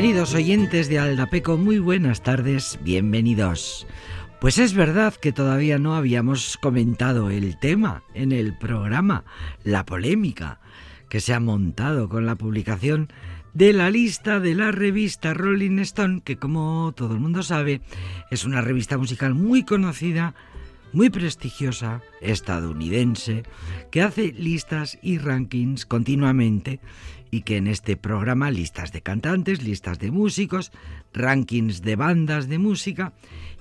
Queridos oyentes de Aldapeco, muy buenas tardes, bienvenidos. Pues es verdad que todavía no habíamos comentado el tema en el programa, la polémica que se ha montado con la publicación de la lista de la revista Rolling Stone, que como todo el mundo sabe, es una revista musical muy conocida, muy prestigiosa, estadounidense, que hace listas y rankings continuamente y que en este programa listas de cantantes, listas de músicos, rankings de bandas de música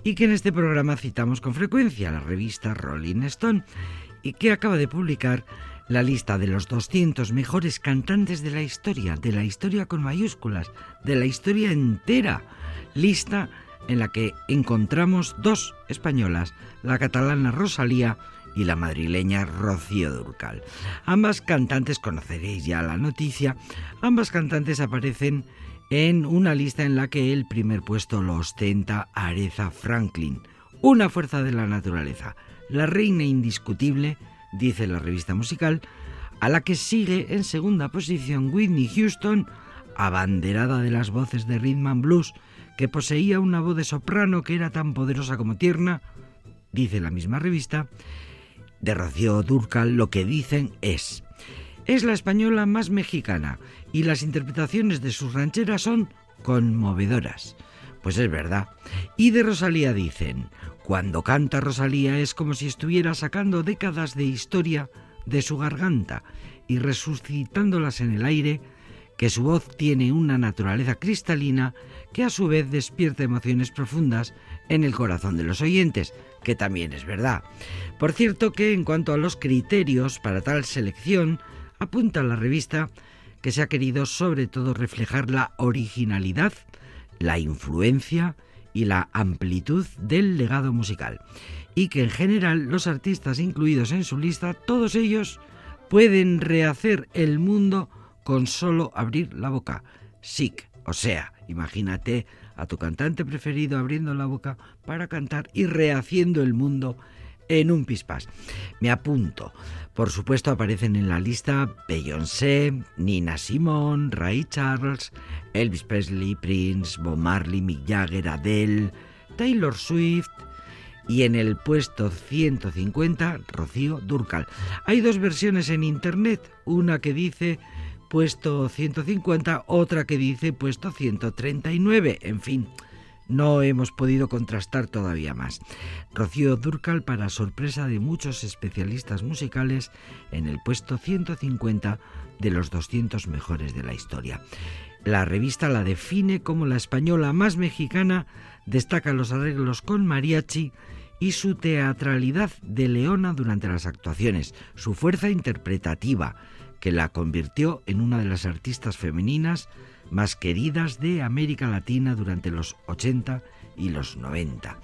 y que en este programa citamos con frecuencia la revista Rolling Stone y que acaba de publicar la lista de los 200 mejores cantantes de la historia, de la historia con mayúsculas, de la historia entera. Lista en la que encontramos dos españolas, la catalana Rosalía y la madrileña Rocío Durcal. Ambas cantantes, conoceréis ya la noticia, ambas cantantes aparecen en una lista en la que el primer puesto lo ostenta Aretha Franklin, una fuerza de la naturaleza, la reina indiscutible dice la revista musical, a la que sigue en segunda posición Whitney Houston, abanderada de las voces de rhythm and blues, que poseía una voz de soprano que era tan poderosa como tierna, dice la misma revista, de Rocío Durcal lo que dicen es, es la española más mexicana y las interpretaciones de sus rancheras son conmovedoras. Pues es verdad. Y de Rosalía dicen, cuando canta Rosalía es como si estuviera sacando décadas de historia de su garganta y resucitándolas en el aire, que su voz tiene una naturaleza cristalina que a su vez despierta emociones profundas en el corazón de los oyentes, que también es verdad. Por cierto que en cuanto a los criterios para tal selección, apunta la revista que se ha querido sobre todo reflejar la originalidad, la influencia, y la amplitud del legado musical, y que en general los artistas incluidos en su lista, todos ellos pueden rehacer el mundo con solo abrir la boca. Sick, o sea, imagínate a tu cantante preferido abriendo la boca para cantar y rehaciendo el mundo en un pispás. Me apunto. Por supuesto aparecen en la lista Beyoncé, Nina Simone, Ray Charles, Elvis Presley, Prince, Bob Marley, Mick Jagger, Adele, Taylor Swift y en el puesto 150 Rocío Durcal. Hay dos versiones en internet, una que dice puesto 150, otra que dice puesto 139, en fin no hemos podido contrastar todavía más. Rocío Durcal, para sorpresa de muchos especialistas musicales, en el puesto 150 de los 200 mejores de la historia. La revista la define como la española más mexicana, destaca los arreglos con mariachi y su teatralidad de leona durante las actuaciones, su fuerza interpretativa, que la convirtió en una de las artistas femeninas más queridas de América Latina durante los 80 y los 90.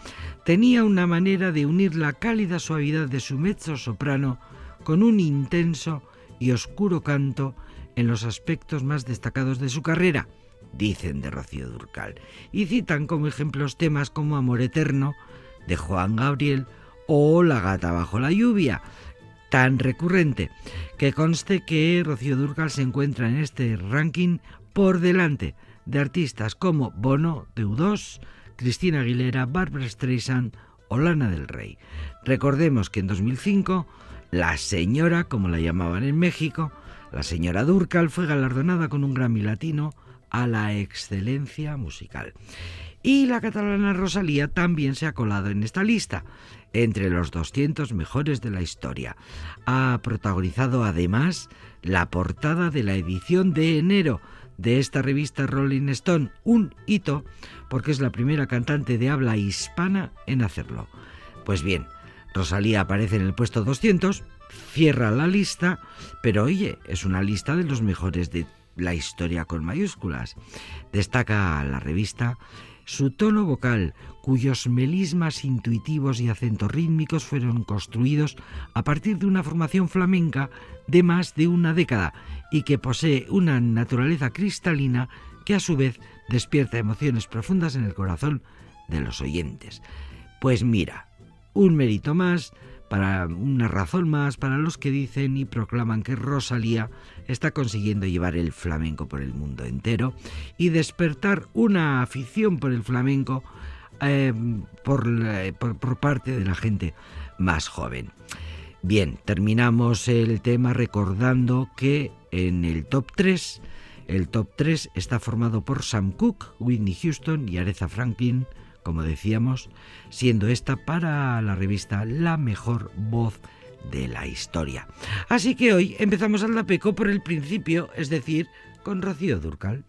Tenía una manera de unir la cálida suavidad de su mezzo soprano con un intenso y oscuro canto en los aspectos más destacados de su carrera, dicen de Rocío Durcal, y citan como ejemplos temas como Amor Eterno, de Juan Gabriel, o La gata bajo la lluvia, tan recurrente, que conste que Rocío Durcal se encuentra en este ranking por delante de artistas como Bono, Deudos, Cristina Aguilera, Barbara Streisand o Lana del Rey. Recordemos que en 2005 la señora, como la llamaban en México, la señora Durcal fue galardonada con un Grammy Latino a la excelencia musical. Y la catalana Rosalía también se ha colado en esta lista, entre los 200 mejores de la historia. Ha protagonizado además la portada de la edición de enero de esta revista Rolling Stone, un hito, porque es la primera cantante de habla hispana en hacerlo. Pues bien, Rosalía aparece en el puesto 200, cierra la lista, pero oye, es una lista de los mejores de la historia con mayúsculas. Destaca la revista su tono vocal, cuyos melismas intuitivos y acentos rítmicos fueron construidos a partir de una formación flamenca de más de una década y que posee una naturaleza cristalina que a su vez despierta emociones profundas en el corazón de los oyentes. Pues mira, un mérito más para una razón más para los que dicen y proclaman que Rosalía está consiguiendo llevar el flamenco por el mundo entero y despertar una afición por el flamenco eh, por, por parte de la gente más joven. Bien, terminamos el tema recordando que en el top 3, el top 3 está formado por Sam Cooke, Whitney Houston y Aretha Franklin, como decíamos, siendo esta para la revista la mejor voz de la historia. Así que hoy empezamos al Dapeco por el principio, es decir, con Rocío Durcal.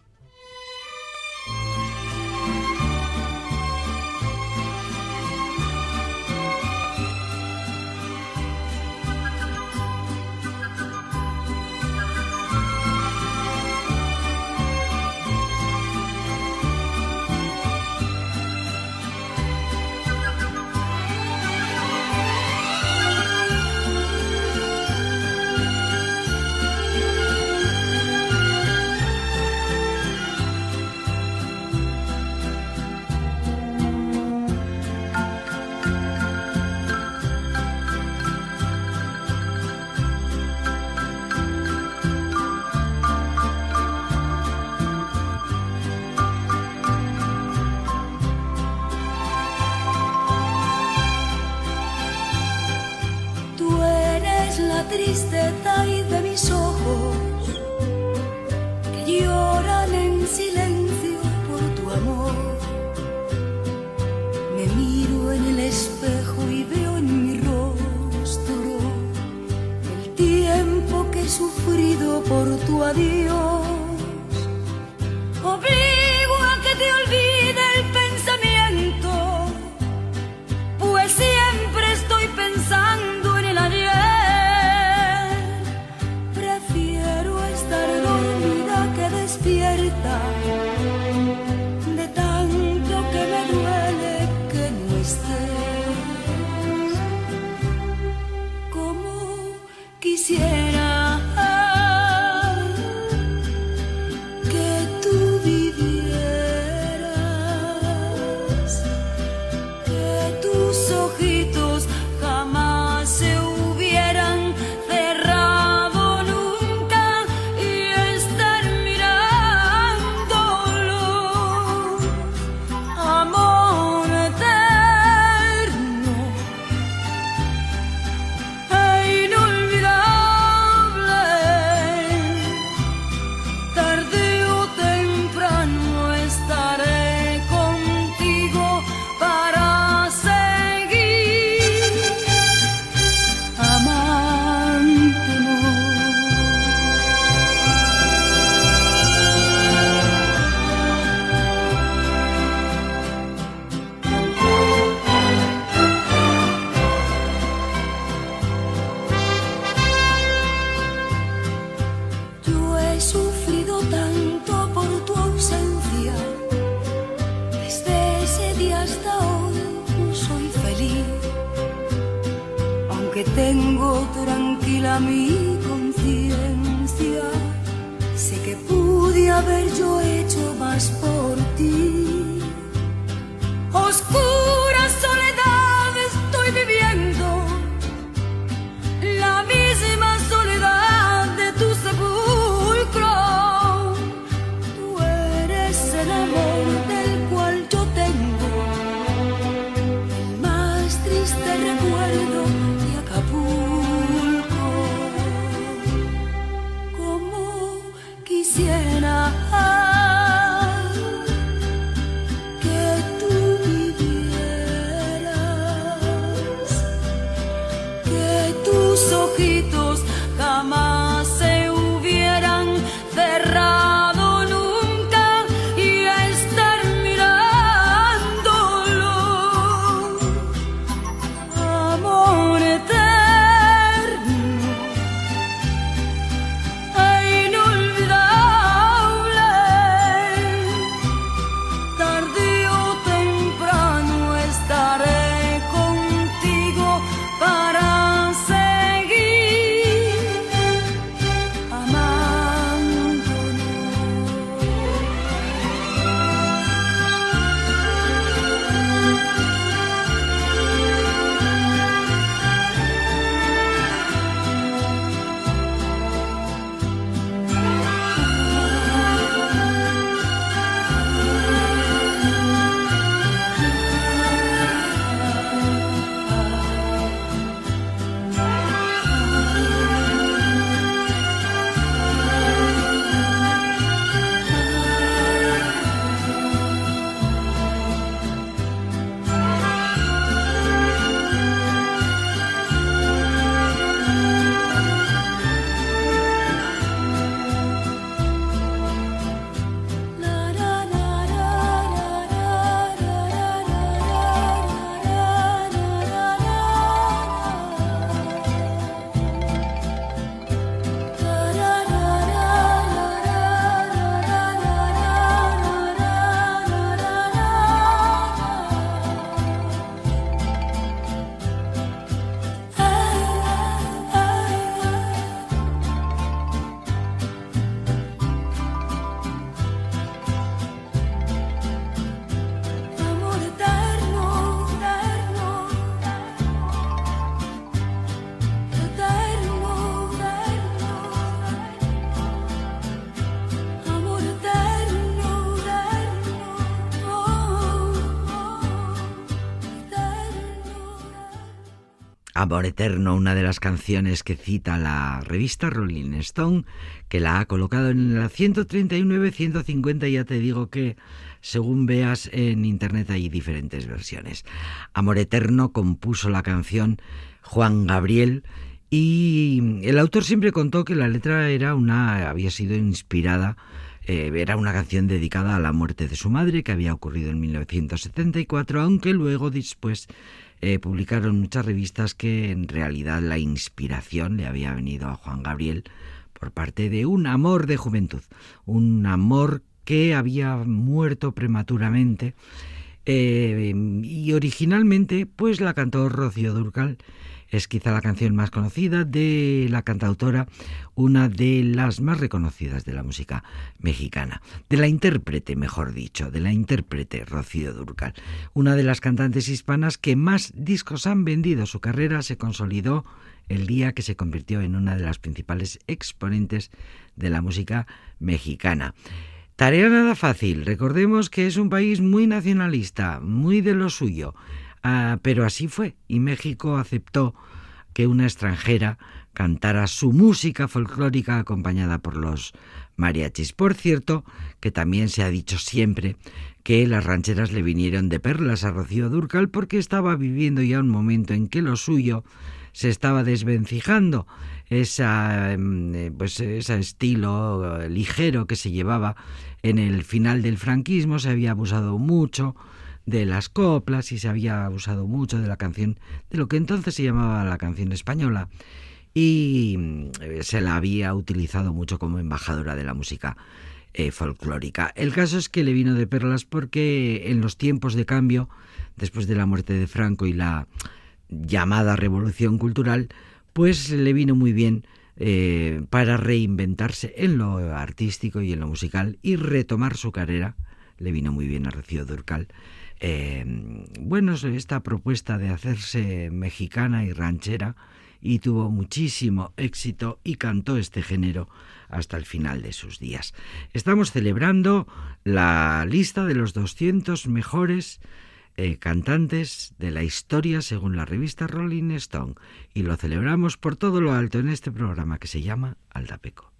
Amor Eterno, una de las canciones que cita la revista Rolling Stone, que la ha colocado en la 139-150, ya te digo que según veas en internet hay diferentes versiones. Amor Eterno compuso la canción Juan Gabriel y el autor siempre contó que la letra era una había sido inspirada eh, era una canción dedicada a la muerte de su madre que había ocurrido en 1974, aunque luego después eh, publicaron muchas revistas que en realidad la inspiración le había venido a Juan Gabriel por parte de un amor de juventud, un amor que había muerto prematuramente eh, y originalmente pues la cantó Rocío Durcal es quizá la canción más conocida de la cantautora, una de las más reconocidas de la música mexicana, de la intérprete, mejor dicho, de la intérprete Rocío Durcal, una de las cantantes hispanas que más discos han vendido. Su carrera se consolidó el día que se convirtió en una de las principales exponentes de la música mexicana. Tarea nada fácil, recordemos que es un país muy nacionalista, muy de lo suyo. Ah, pero así fue, y México aceptó que una extranjera cantara su música folclórica acompañada por los mariachis. Por cierto, que también se ha dicho siempre que las rancheras le vinieron de perlas a Rocío Durcal porque estaba viviendo ya un momento en que lo suyo se estaba desvencijando. Esa, em, eh, pues ese estilo eh, ligero que se llevaba en el final del franquismo se había abusado mucho de las coplas y se había abusado mucho de la canción, de lo que entonces se llamaba la canción española y mm, se la había utilizado mucho como embajadora de la música eh, folclórica. El caso es que le vino de perlas porque en los tiempos de cambio, después de la muerte de Franco y la llamada revolución cultural, pues le vino muy bien eh, para reinventarse en lo artístico y en lo musical y retomar su carrera. Le vino muy bien a Rocío Durcal eh, bueno, esta propuesta de hacerse mexicana y ranchera y tuvo muchísimo éxito y cantó este género hasta el final de sus días. Estamos celebrando la lista de los 200 mejores eh, cantantes de la historia según la revista Rolling Stone y lo celebramos por todo lo alto en este programa que se llama Aldapeco.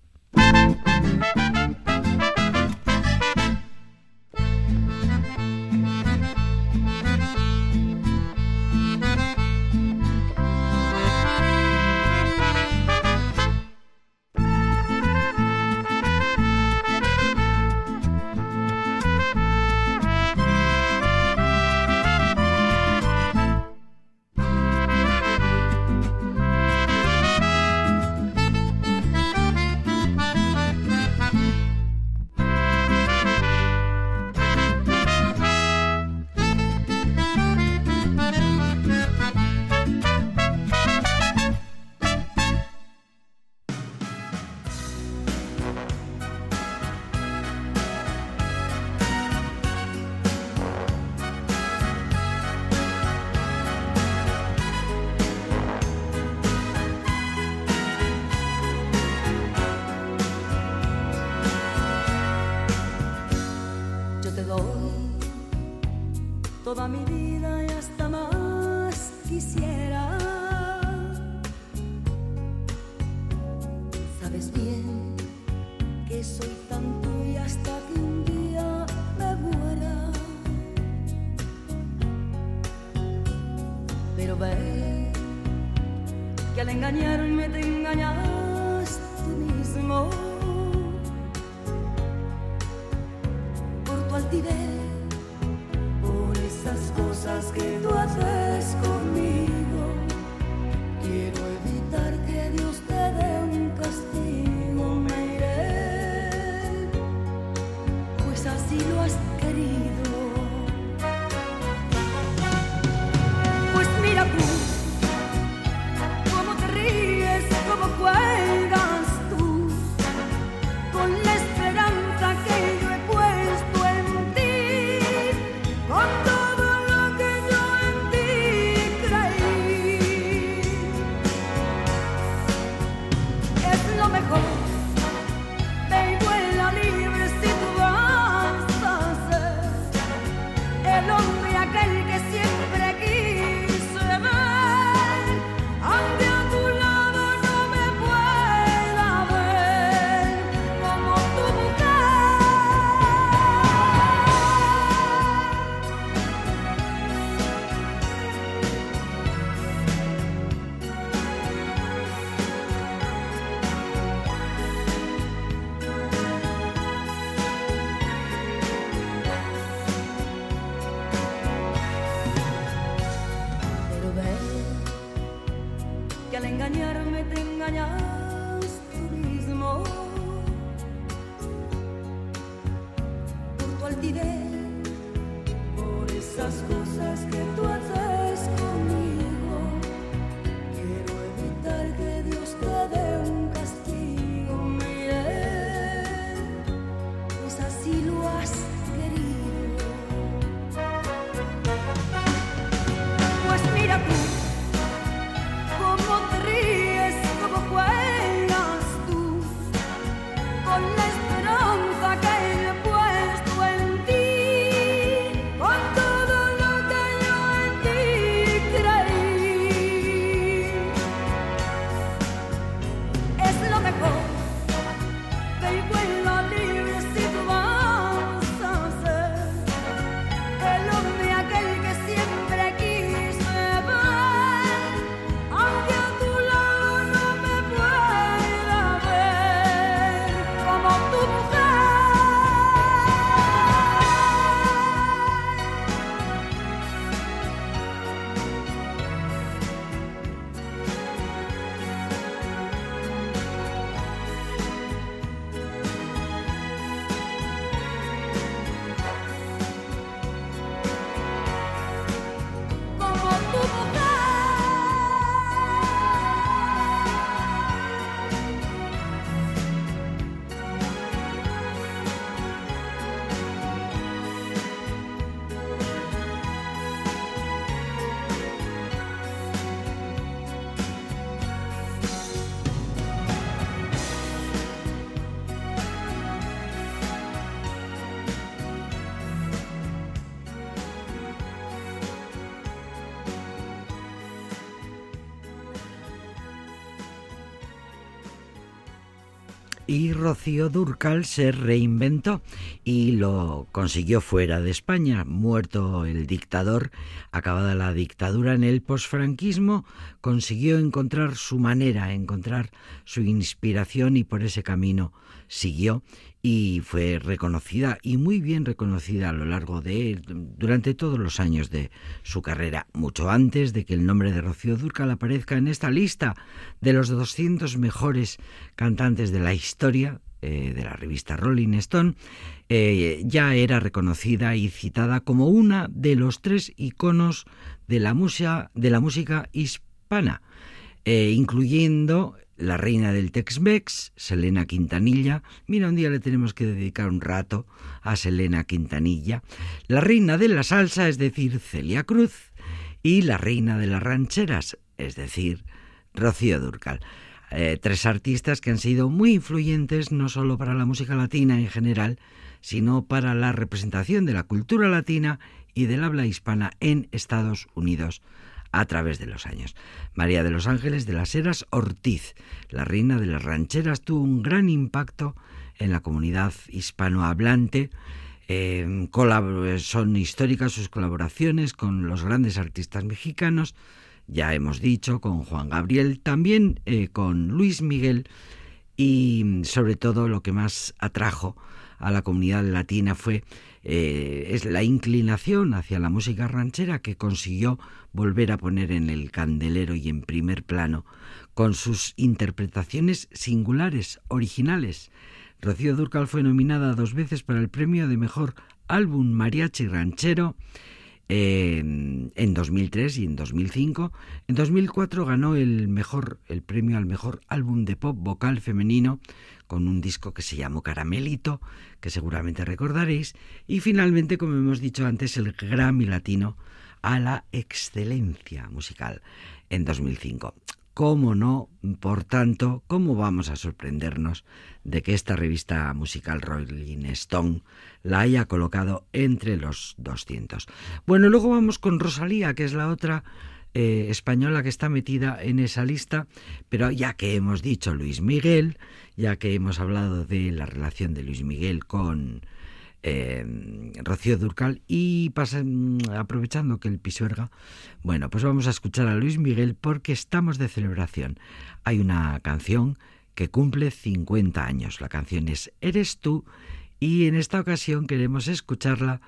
toda mi vida. Y Rocío Durcal se reinventó y lo consiguió fuera de España. Muerto el dictador, acabada la dictadura en el posfranquismo, consiguió encontrar su manera, encontrar su inspiración y por ese camino siguió y fue reconocida y muy bien reconocida a lo largo de durante todos los años de su carrera, mucho antes de que el nombre de Rocío Durcal aparezca en esta lista de los 200 mejores cantantes de la historia eh, de la revista Rolling Stone, eh, ya era reconocida y citada como una de los tres iconos de la música, de la música hispana, eh, incluyendo la reina del Tex-Mex, Selena Quintanilla. Mira, un día le tenemos que dedicar un rato a Selena Quintanilla. La reina de la salsa, es decir, Celia Cruz. Y la reina de las rancheras, es decir, Rocío Durcal. Eh, tres artistas que han sido muy influyentes no solo para la música latina en general, sino para la representación de la cultura latina y del habla hispana en Estados Unidos a través de los años. María de los Ángeles de las Heras Ortiz, la reina de las rancheras, tuvo un gran impacto en la comunidad hispanohablante. Eh, son históricas sus colaboraciones con los grandes artistas mexicanos, ya hemos dicho, con Juan Gabriel, también eh, con Luis Miguel y sobre todo lo que más atrajo a la comunidad latina fue eh, es la inclinación hacia la música ranchera que consiguió volver a poner en el candelero y en primer plano con sus interpretaciones singulares, originales. Rocío Durcal fue nominada dos veces para el premio de mejor álbum mariachi ranchero en 2003 y en 2005. En 2004 ganó el mejor el premio al mejor álbum de pop vocal femenino con un disco que se llamó Caramelito, que seguramente recordaréis, y finalmente, como hemos dicho antes, el Grammy Latino a la excelencia musical en 2005. ¿Cómo no? Por tanto, ¿cómo vamos a sorprendernos de que esta revista musical Rolling Stone la haya colocado entre los 200? Bueno, luego vamos con Rosalía, que es la otra eh, española que está metida en esa lista, pero ya que hemos dicho Luis Miguel, ya que hemos hablado de la relación de Luis Miguel con eh, Rocío Durcal y pasan, aprovechando que el pisuerga, bueno, pues vamos a escuchar a Luis Miguel porque estamos de celebración. Hay una canción que cumple 50 años. La canción es Eres tú y en esta ocasión queremos escucharla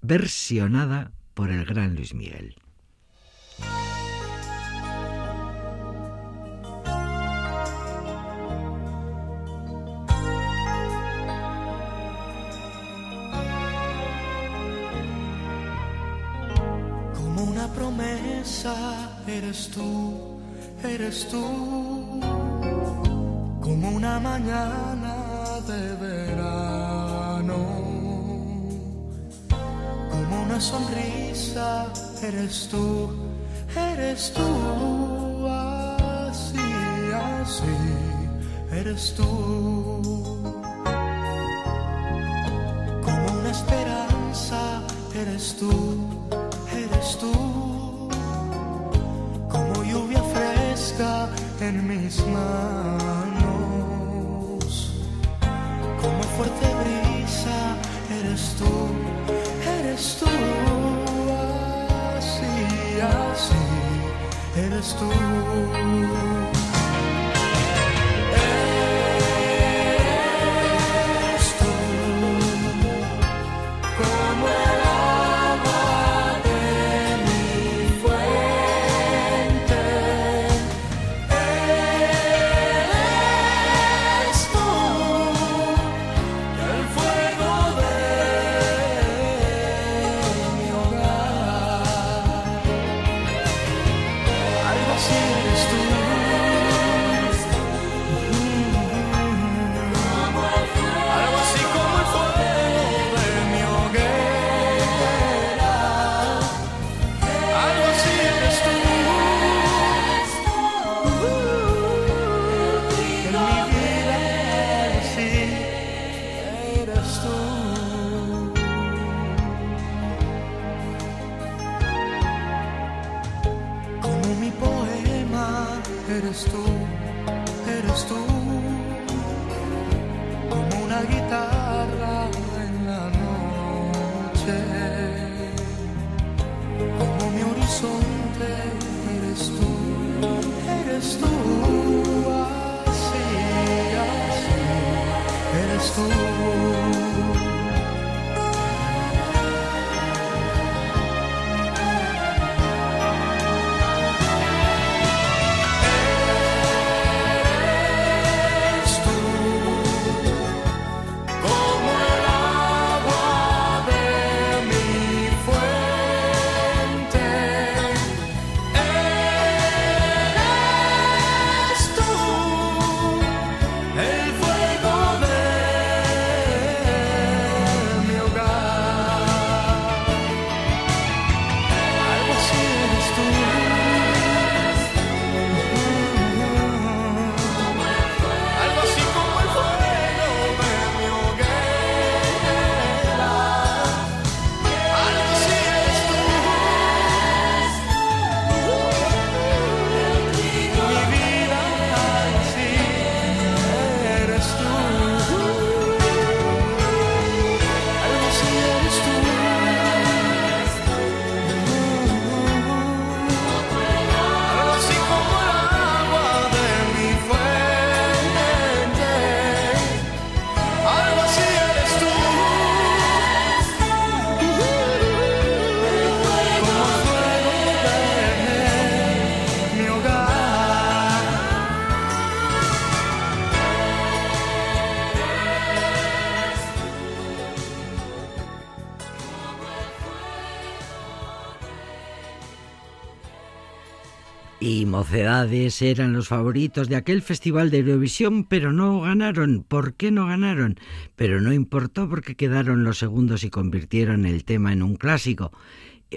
versionada por el gran Luis Miguel. Eres tú, eres tú, como una mañana de verano, como una sonrisa eres tú, eres tú, así, así, eres tú. Como una esperanza eres tú, eres tú, en mis manos, como fuerte brisa eres tú, eres tú, así, así, eres tú. Eran los favoritos de aquel festival de Eurovisión, pero no ganaron. ¿Por qué no ganaron? Pero no importó porque quedaron los segundos y convirtieron el tema en un clásico,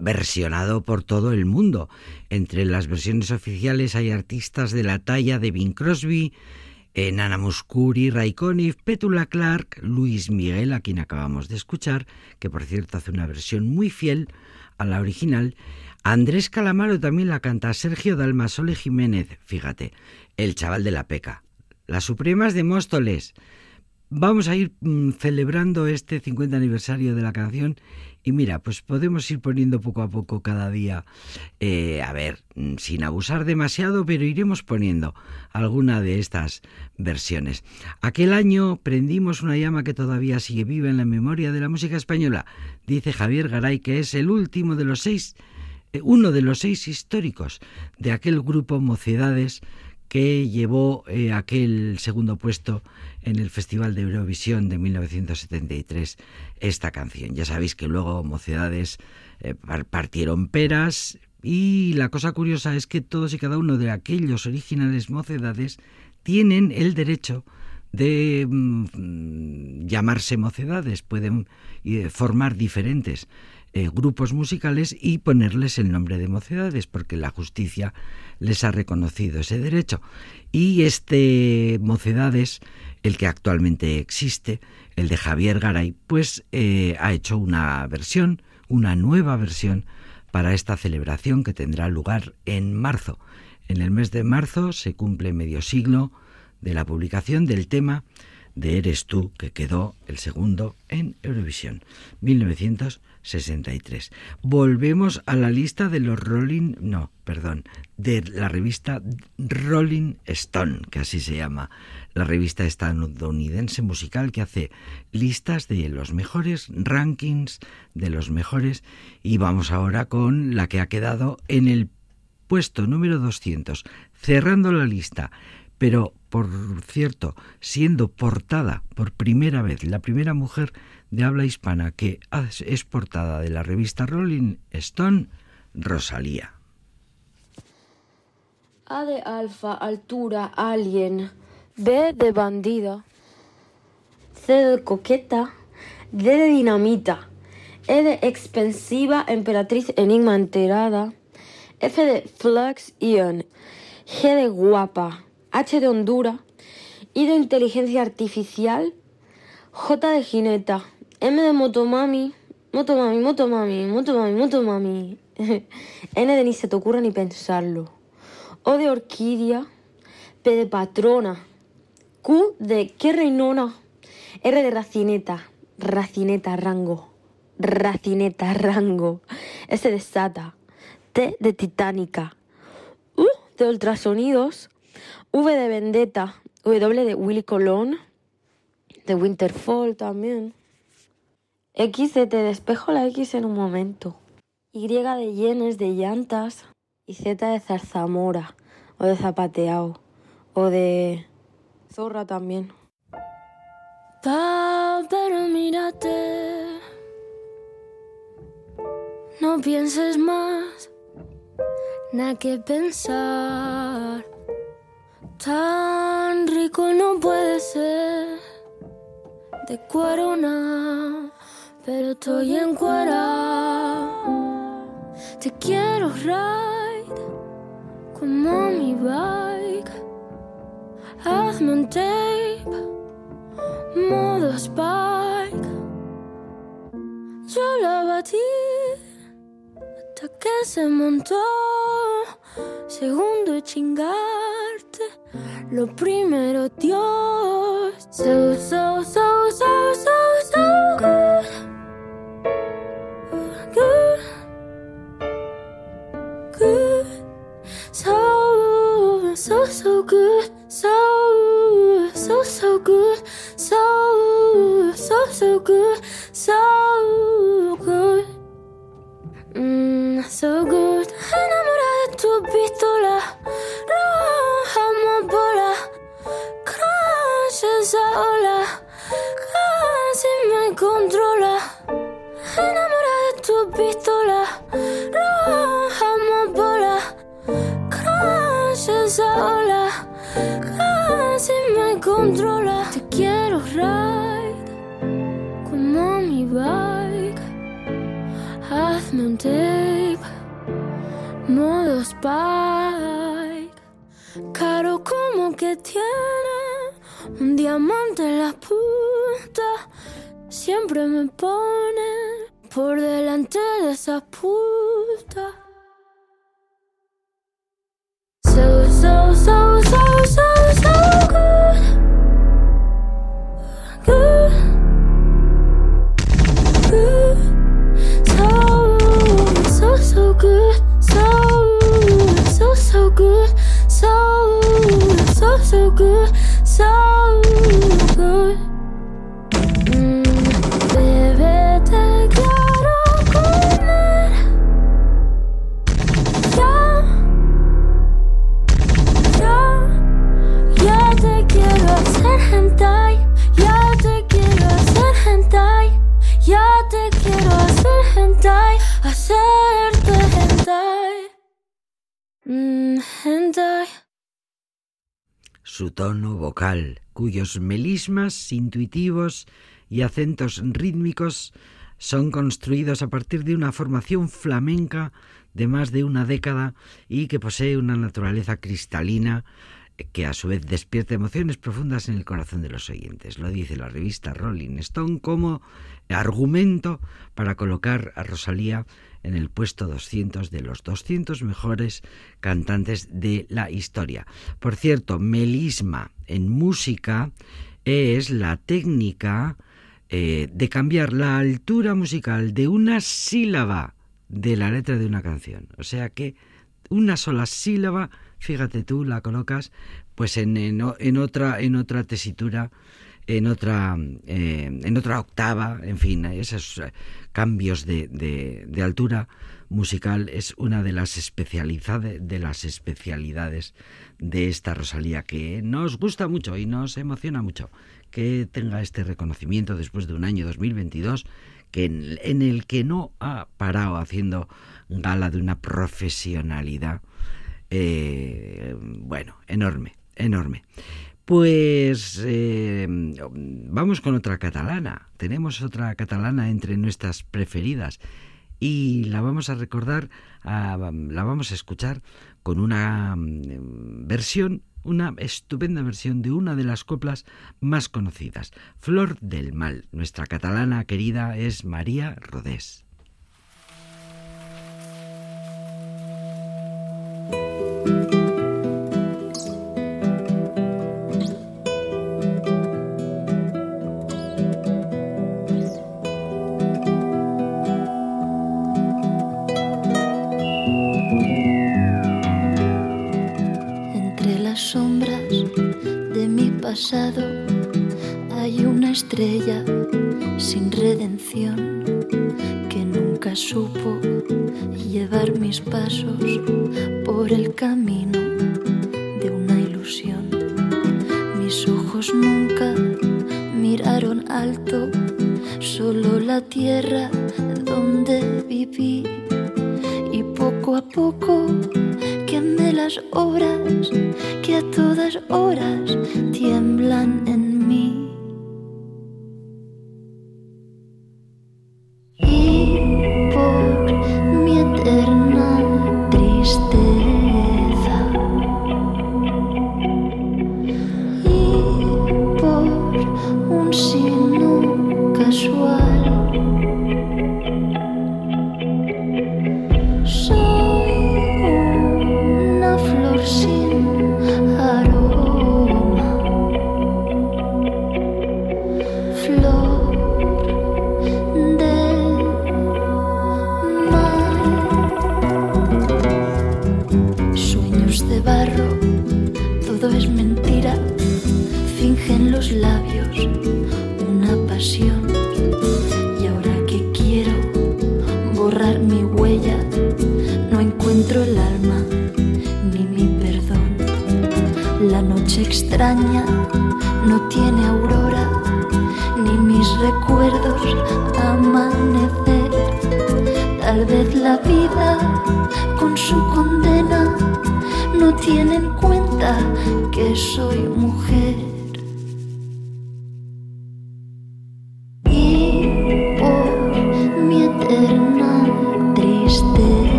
versionado por todo el mundo. Entre las versiones oficiales hay artistas de la talla de Bing Crosby, Nana Muscuri, Ray Conniff, Petula Clark, Luis Miguel, a quien acabamos de escuchar, que por cierto hace una versión muy fiel a la original. Andrés Calamaro también la canta, Sergio Dalmasole Jiménez, fíjate, el chaval de la peca. Las Supremas de Móstoles. Vamos a ir mm, celebrando este 50 aniversario de la canción y mira, pues podemos ir poniendo poco a poco cada día, eh, a ver, mm, sin abusar demasiado, pero iremos poniendo alguna de estas versiones. Aquel año prendimos una llama que todavía sigue viva en la memoria de la música española. Dice Javier Garay que es el último de los seis, uno de los seis históricos de aquel grupo Mocedades que llevó eh, aquel segundo puesto en el Festival de Eurovisión de 1973 esta canción. Ya sabéis que luego Mocedades eh, par- partieron peras, Y la cosa curiosa es que todos y cada uno de aquellos originales mocedades tienen el derecho de mm, llamarse mocedades, pueden eh, formar diferentes eh, grupos musicales y ponerles el nombre de mocedades, porque la justicia les ha reconocido ese derecho. Y este mocedades, el que actualmente existe, el de Javier Garay, pues eh, ha hecho una versión, una nueva versión para esta celebración que tendrá lugar en marzo. En el mes de marzo se cumple medio siglo de la publicación del tema de Eres tú, que quedó el segundo en Eurovisión, 1963. Volvemos a la lista de los Rolling, no, perdón, de la revista Rolling Stone, que así se llama, la revista estadounidense musical que hace listas de los mejores rankings, de los mejores, y vamos ahora con la que ha quedado en el puesto número 200, cerrando la lista pero por cierto, siendo portada por primera vez, la primera mujer de habla hispana que es portada de la revista Rolling Stone, Rosalía. A de alfa, altura, alien. B de bandida. C de coqueta. D de dinamita. E de expensiva, emperatriz, enigma enterada. F de flux, ion. G de guapa. H de Honduras, I de inteligencia artificial, J de jineta, M de motomami, motomami, motomami, motomami, motomami. N de ni se te ocurra ni pensarlo. O de orquídea, P de patrona, Q de qué reinona, R de racineta, racineta, rango, racineta, rango. S de sata, T de titánica, U de ultrasonidos, V de Vendetta, W de Willy Colón, de Winterfall también. X de Te despejo la X en un momento. Y de Yenes de llantas y Z de zarzamora o de zapateado o de zorra también. Pa, pero mírate. No pienses más, nada que pensar. Tan rico no puede ser de cuerona, pero estoy en cuera. Te quiero ride como mi bike. Hazme un tape, modo spike. Yo la batí hasta que se montó. Segundo chingarte lo primero, Dios. So, so, so, so, so, so good. Good. So, so, so good. So, so, so good. So, so, so good. So good. Mm, so good. Enamorada de tu pistola. Roja amapola. Crash esa ola. Casi me controla. Enamorada de tu pistola. Controla. Te quiero ride. Como mi bike. Hazme un tape, modo spike. Caro como que tiene un diamante en la punta. Siempre me pone por delante de esa puta. So, so, so, good. So good. Mm, bebé, te quiero comer. Ya, ya, ya te quiero hacer hentai. Ya te quiero hacer hentai. Ya te quiero hacer hentai. Hacerte hentai. Mm, and I Su tono vocal, cuyos melismas intuitivos y acentos rítmicos son construidos a partir de una formación flamenca de más de una década y que posee una naturaleza cristalina que a su vez despierta emociones profundas en el corazón de los oyentes. Lo dice la revista Rolling Stone como argumento para colocar a Rosalía en el puesto 200 de los 200 mejores cantantes de la historia. Por cierto, melisma en música es la técnica eh, de cambiar la altura musical de una sílaba de la letra de una canción. O sea que una sola sílaba, fíjate tú, la colocas pues en, en, en otra, en otra tesitura en otra, eh, en otra octava, en fin, esos eh, cambios de, de, de, altura musical. Es una de las especialidades de las especialidades de esta Rosalía que nos gusta mucho y nos emociona mucho que tenga este reconocimiento después de un año 2022 que en, en el que no ha parado haciendo gala de una profesionalidad eh, bueno enorme enorme pues eh, vamos con otra catalana. Tenemos otra catalana entre nuestras preferidas y la vamos a recordar, a, la vamos a escuchar con una mm, versión, una estupenda versión de una de las coplas más conocidas, Flor del Mal. Nuestra catalana querida es María Rodés. Hay una estrella sin redención que nunca supo llevar mis pasos por el camino de una ilusión. Mis ojos nunca miraron alto, solo la tierra donde viví y poco a poco las obras que a todas horas tiemblan en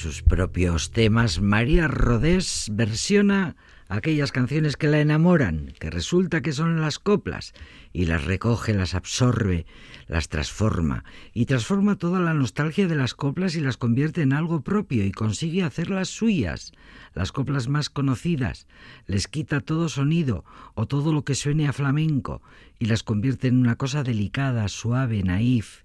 sus propios temas, María Rodés versiona aquellas canciones que la enamoran, que resulta que son las coplas, y las recoge, las absorbe, las transforma, y transforma toda la nostalgia de las coplas y las convierte en algo propio y consigue hacerlas suyas, las coplas más conocidas, les quita todo sonido o todo lo que suene a flamenco y las convierte en una cosa delicada, suave, naif,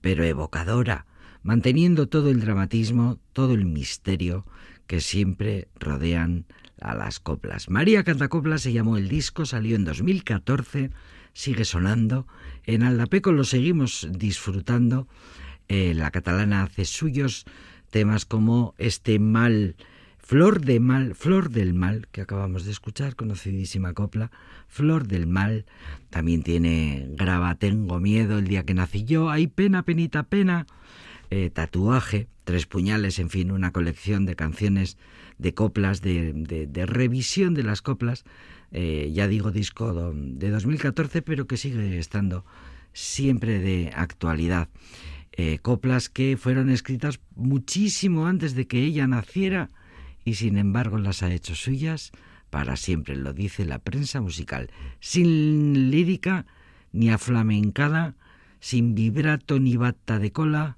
pero evocadora, manteniendo todo el dramatismo, todo el misterio que siempre rodean a las coplas. María Cantacopla se llamó el disco, salió en 2014, sigue sonando. En Aldapeco lo seguimos disfrutando. Eh, la catalana hace suyos temas como este mal, Flor de Mal, Flor del Mal, que acabamos de escuchar, conocidísima copla, Flor del Mal. También tiene Graba Tengo Miedo, el día que nací yo, Hay pena, penita, pena, eh, Tatuaje, Tres Puñales, en fin, una colección de canciones de coplas, de, revisión de las coplas, eh, ya digo disco de 2014, pero que sigue estando siempre de actualidad. Eh, coplas que fueron escritas muchísimo antes de que ella naciera y sin embargo las ha hecho suyas para siempre, lo dice la prensa musical, sin lírica ni aflamencada, sin vibrato ni bata de cola,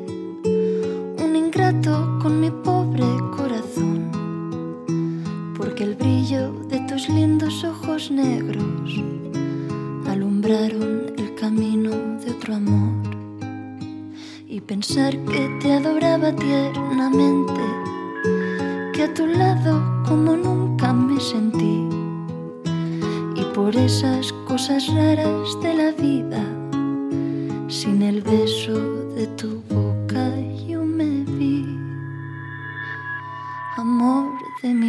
negros alumbraron el camino de otro amor. Y pensar que te adoraba tiernamente, que a tu lado como nunca me sentí. Y por esas cosas raras de la vida, sin el beso de tu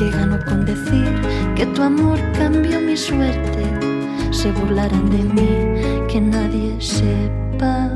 que gano con decir que tu amor cambió mi suerte. Se burlarán de mí, que nadie sepa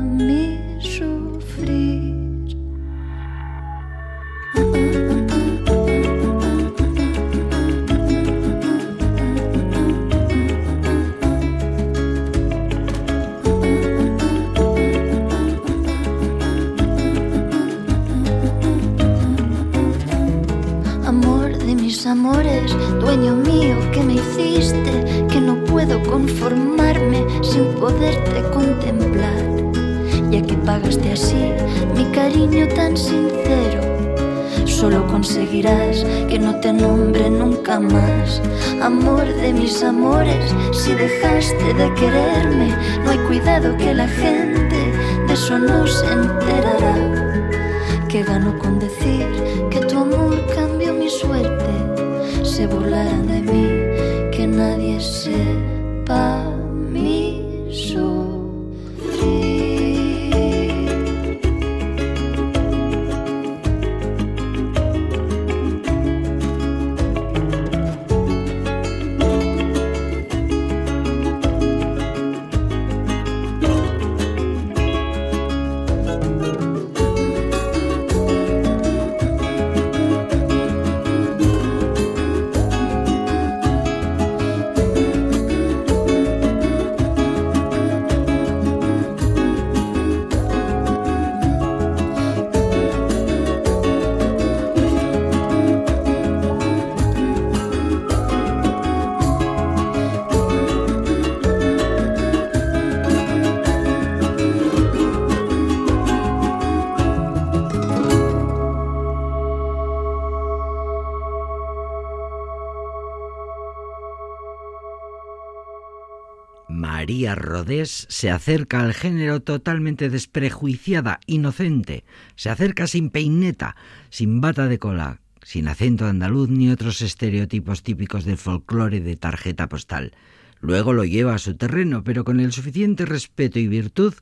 Se acerca al género totalmente desprejuiciada, inocente, se acerca sin peineta, sin bata de cola, sin acento andaluz ni otros estereotipos típicos del folclore de tarjeta postal. Luego lo lleva a su terreno, pero con el suficiente respeto y virtud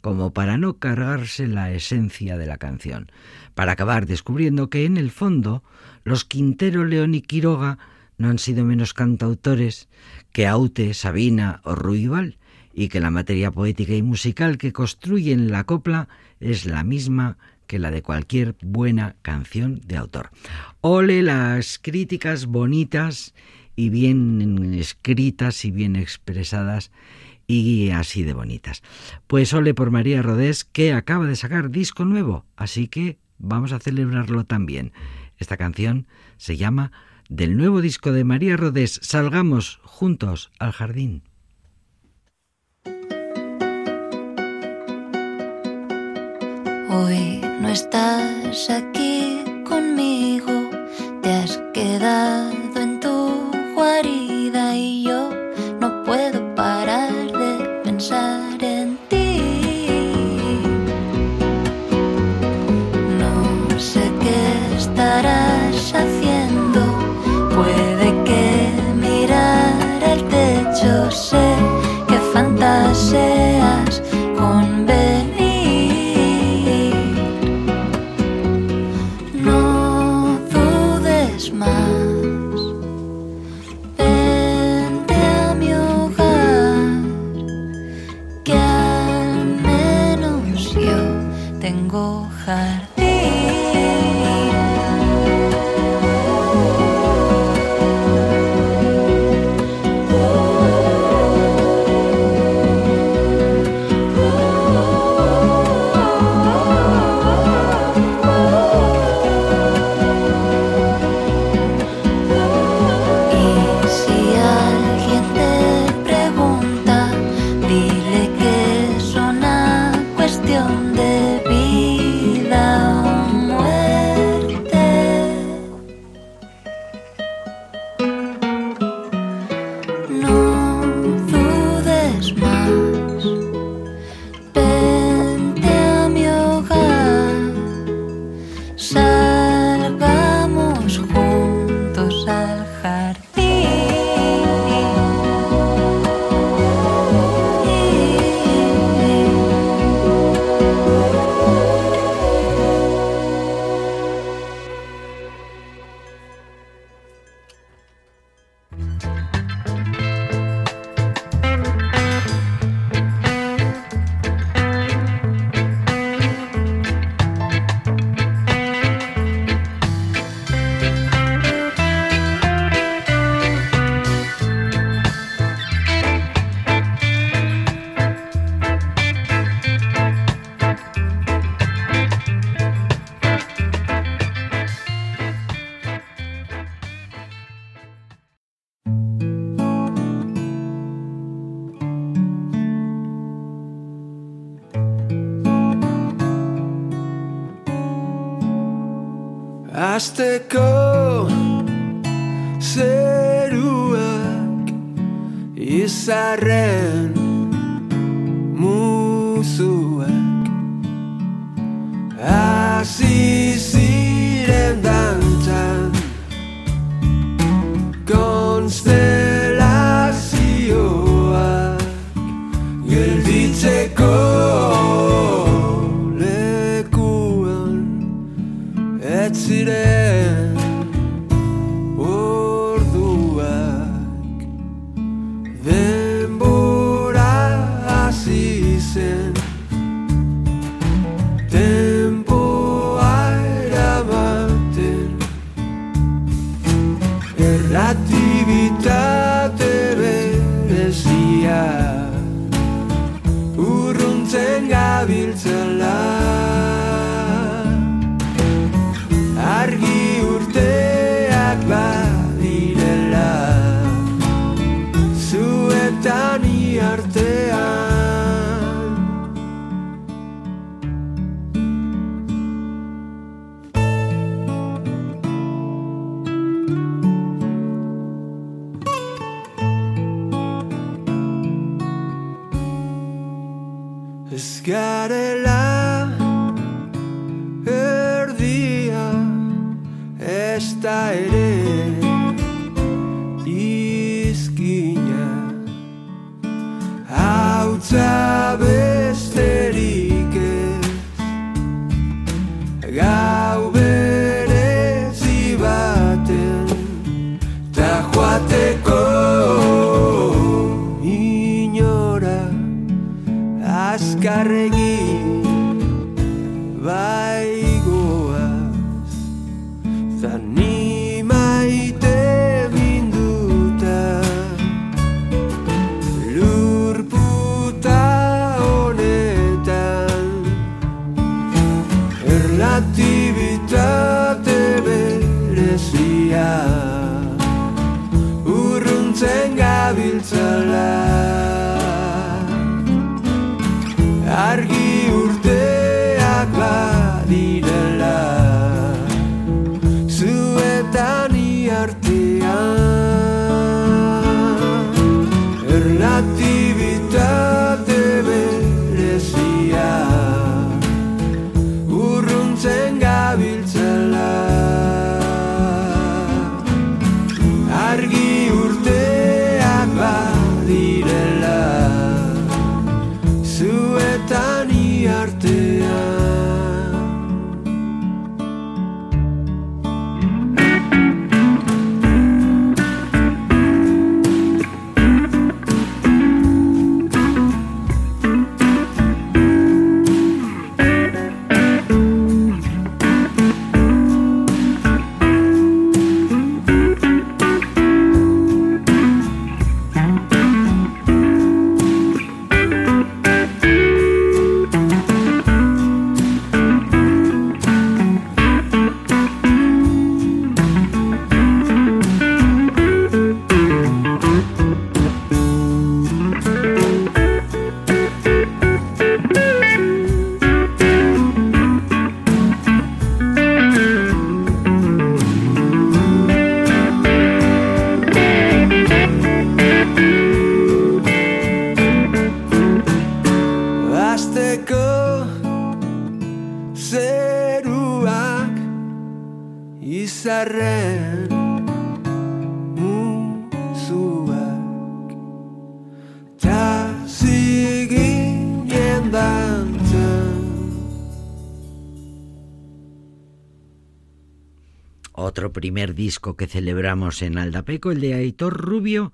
como para no cargarse la esencia de la canción, para acabar descubriendo que en el fondo los Quintero, León y Quiroga no han sido menos cantautores que Aute, Sabina o Ruibal, y que la materia poética y musical que construyen la copla es la misma que la de cualquier buena canción de autor. Ole las críticas bonitas y bien escritas y bien expresadas y así de bonitas. Pues ole por María Rodés que acaba de sacar disco nuevo, así que vamos a celebrarlo también. Esta canción se llama del nuevo disco de María Rodés, Salgamos juntos al jardín. Hoy no estás aquí conmigo, te has quedado en Azteko zeruak izarren disco que celebramos en Aldapeco, el de Aitor Rubio,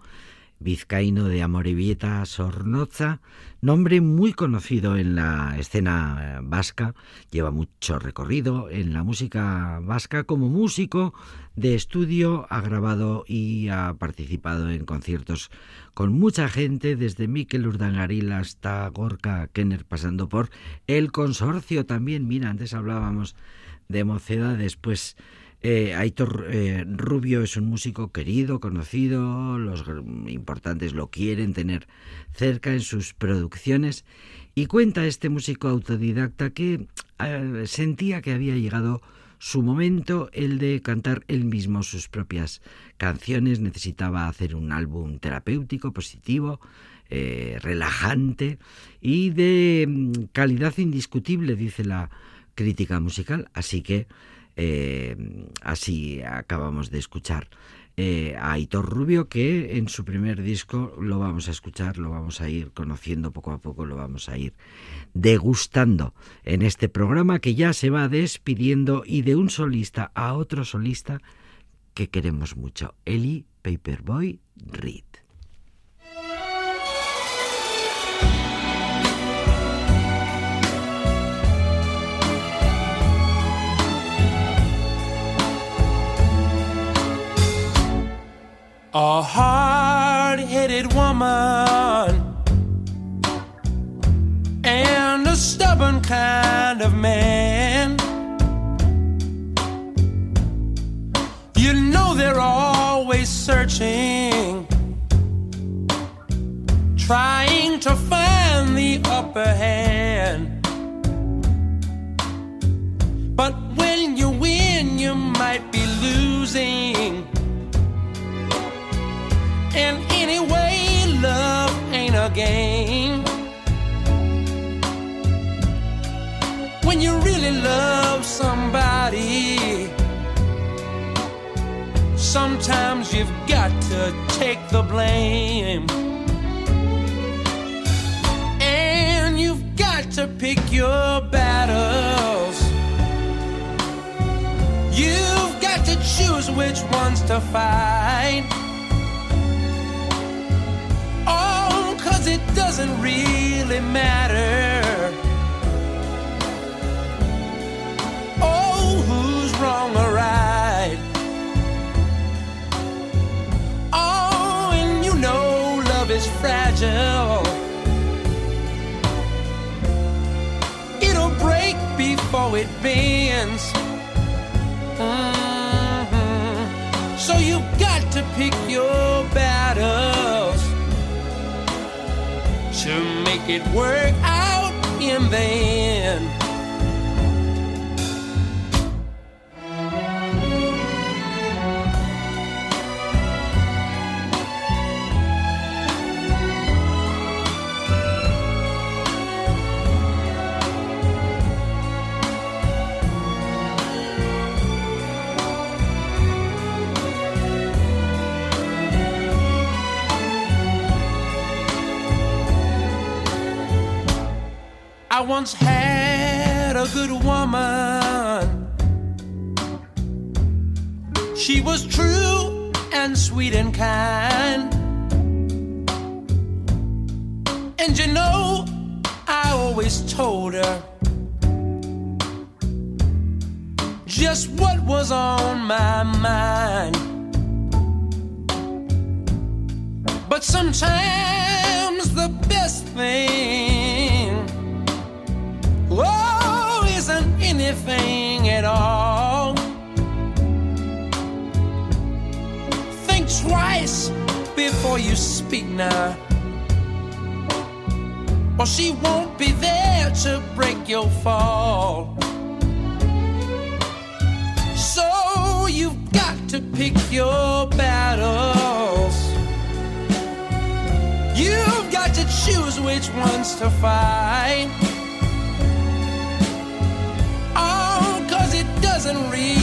vizcaíno de Amorebieta Sornoza, nombre muy conocido en la escena vasca, lleva mucho recorrido en la música vasca. Como músico de estudio, ha grabado y ha participado en conciertos con mucha gente, desde Mikel Urdangaril hasta Gorka Kenner, pasando por El Consorcio también, mira, antes hablábamos de mocedades, pues eh, Aitor eh, Rubio es un músico querido, conocido, los importantes lo quieren tener cerca en sus producciones y cuenta este músico autodidacta que eh, sentía que había llegado su momento, el de cantar él mismo sus propias canciones, necesitaba hacer un álbum terapéutico, positivo, relajante y de mm, calidad indiscutible, dice la crítica musical, así que eh, así acabamos de escuchar eh, a Aitor Rubio, que en su primer disco lo vamos a escuchar, lo vamos a ir conociendo poco a poco, lo vamos a ir degustando en este programa que ya se va despidiendo y de un solista a otro solista que queremos mucho, Eli Paperboy Reed. A hard headed woman and a stubborn kind of man. You know they're always searching, trying to find the upper hand. But when you win, you might be losing. And anyway, love ain't a game. When you really love somebody, sometimes you've got to take the blame. And you've got to pick your battles. You've got to choose which ones to fight. Doesn't really matter. Oh, who's wrong or right? Oh, and you know love is fragile. It'll break before it bends. Mhm. So you've got to pick your battles to make it work out in the end. Once had a good woman. She was true and sweet and kind. And you know, I always told her just what was on my mind. But sometimes the best thing anything at all. Think twice before you speak now. Or she won't be there to break your fall. So you've got to pick your battles. You've got to choose which ones to fight. and read.